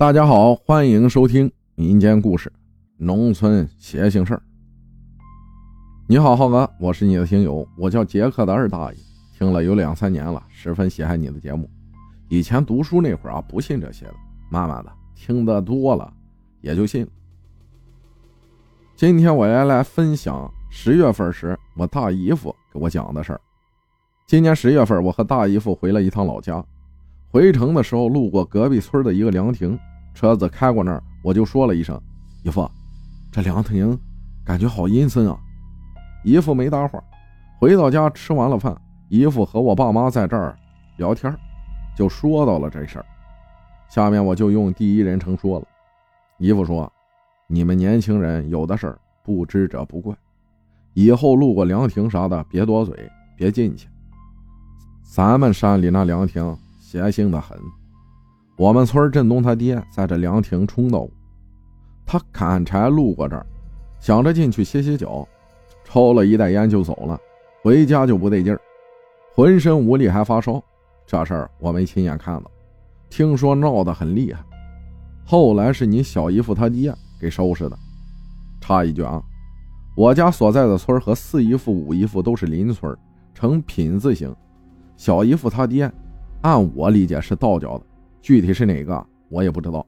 大家好，欢迎收听民间故事、农村邪性事儿。你好，浩哥，我是你的听友，我叫杰克的二大爷，听了有两三年了，十分喜爱你的节目。以前读书那会儿啊，不信这些的，慢慢的听得多了，也就信了。今天我要来分享十月份时我大姨夫给我讲的事儿。今年十月份，我和大姨夫回了一趟老家，回城的时候路过隔壁村的一个凉亭。车子开过那儿，我就说了一声：“姨夫，这凉亭感觉好阴森啊。”姨夫没搭话。回到家吃完了饭，姨夫和我爸妈在这儿聊天，就说到了这事儿。下面我就用第一人称说了。姨夫说：“你们年轻人有的事儿不知者不怪，以后路过凉亭啥的别多嘴，别进去。咱们山里那凉亭邪性的很。”我们村振东他爹在这凉亭冲到，他砍柴路过这儿，想着进去歇歇脚，抽了一袋烟就走了。回家就不对劲儿，浑身无力还发烧。这事儿我没亲眼看到，听说闹得很厉害。后来是你小姨夫他爹给收拾的。插一句啊，我家所在的村和四姨夫、五姨夫都是邻村，呈品字形。小姨夫他爹，按我理解是道教的。具体是哪个我也不知道，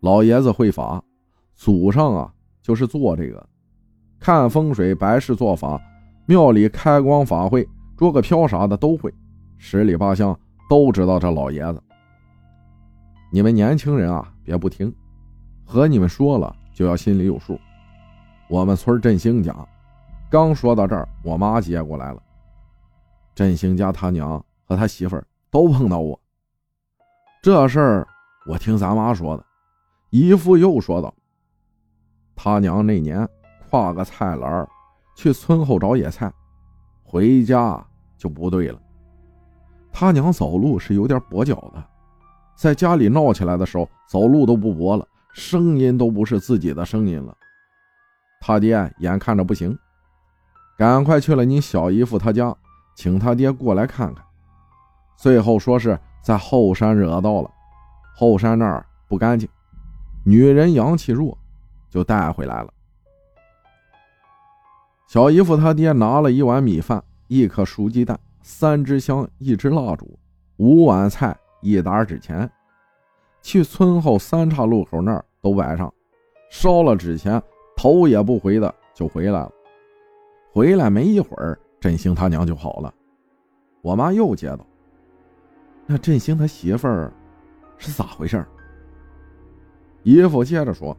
老爷子会法，祖上啊就是做这个，看风水、白事做法，庙里开光法会、捉个飘啥的都会，十里八乡都知道这老爷子。你们年轻人啊，别不听，和你们说了就要心里有数。我们村振兴家，刚说到这儿，我妈接过来了。振兴家他娘和他媳妇儿都碰到我。这事儿我听咱妈说的，姨父又说道：“他娘那年挎个菜篮去村后找野菜，回家就不对了。他娘走路是有点跛脚的，在家里闹起来的时候，走路都不跛了，声音都不是自己的声音了。他爹眼看着不行，赶快去了你小姨夫他家，请他爹过来看看。最后说是。”在后山惹到了，后山那儿不干净，女人阳气弱，就带回来了。小姨夫他爹拿了一碗米饭，一颗熟鸡蛋，三支香，一支蜡烛，五碗菜，一沓纸钱，去村后三岔路口那儿都摆上，烧了纸钱，头也不回的就回来了。回来没一会儿，振兴他娘就好了。我妈又接到。那振兴他媳妇儿是咋回事？姨父接着说：“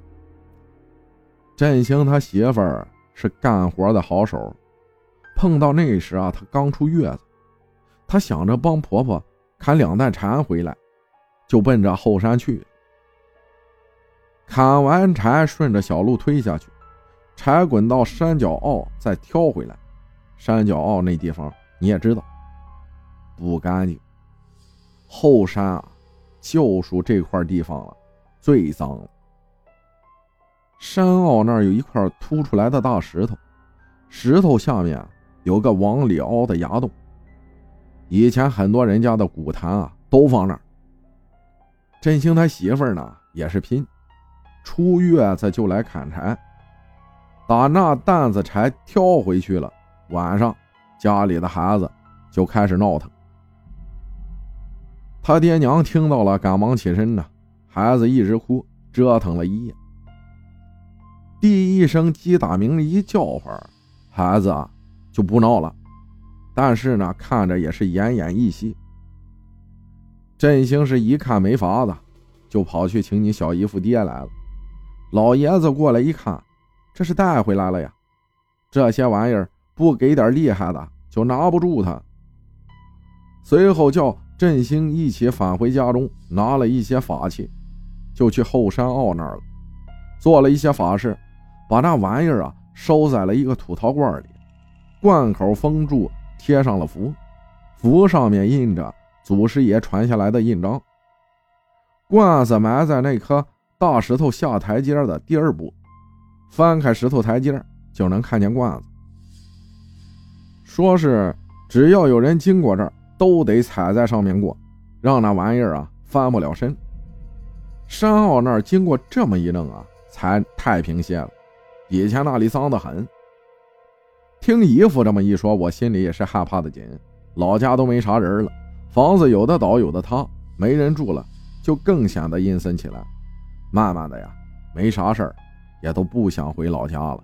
振兴他媳妇儿是干活的好手，碰到那时啊，他刚出月子，他想着帮婆婆砍两担柴回来，就奔着后山去。砍完柴，顺着小路推下去，柴滚到山脚坳，再挑回来。山脚坳那地方你也知道，不干净。”后山啊，就属这块地方了，最脏了。山坳那儿有一块凸出来的大石头，石头下面有个往里凹的崖洞。以前很多人家的古坛啊，都放那儿。振兴他媳妇儿呢，也是拼，出月子就来砍柴，把那担子柴挑回去了。晚上，家里的孩子就开始闹腾。他爹娘听到了，赶忙起身呢。孩子一直哭，折腾了一夜。第一声鸡打鸣一叫唤，孩子啊就不闹了。但是呢，看着也是奄奄一息。振兴是一看没法子，就跑去请你小姨夫爹来了。老爷子过来一看，这是带回来了呀。这些玩意儿不给点厉害的，就拿不住他。随后叫。振兴一起返回家中，拿了一些法器，就去后山坳那儿了，做了一些法事，把那玩意儿啊收在了一个土陶罐里，罐口封住，贴上了符，符上面印着祖师爷传下来的印章。罐子埋在那颗大石头下台阶的第二步，翻开石头台阶就能看见罐子。说是只要有人经过这儿。都得踩在上面过，让那玩意儿啊翻不了身。山坳那儿经过这么一弄啊，才太平些了。以前那里脏得很。听姨父这么一说，我心里也是害怕的紧。老家都没啥人了，房子有的倒，有的塌，没人住了，就更显得阴森起来。慢慢的呀，没啥事儿，也都不想回老家了。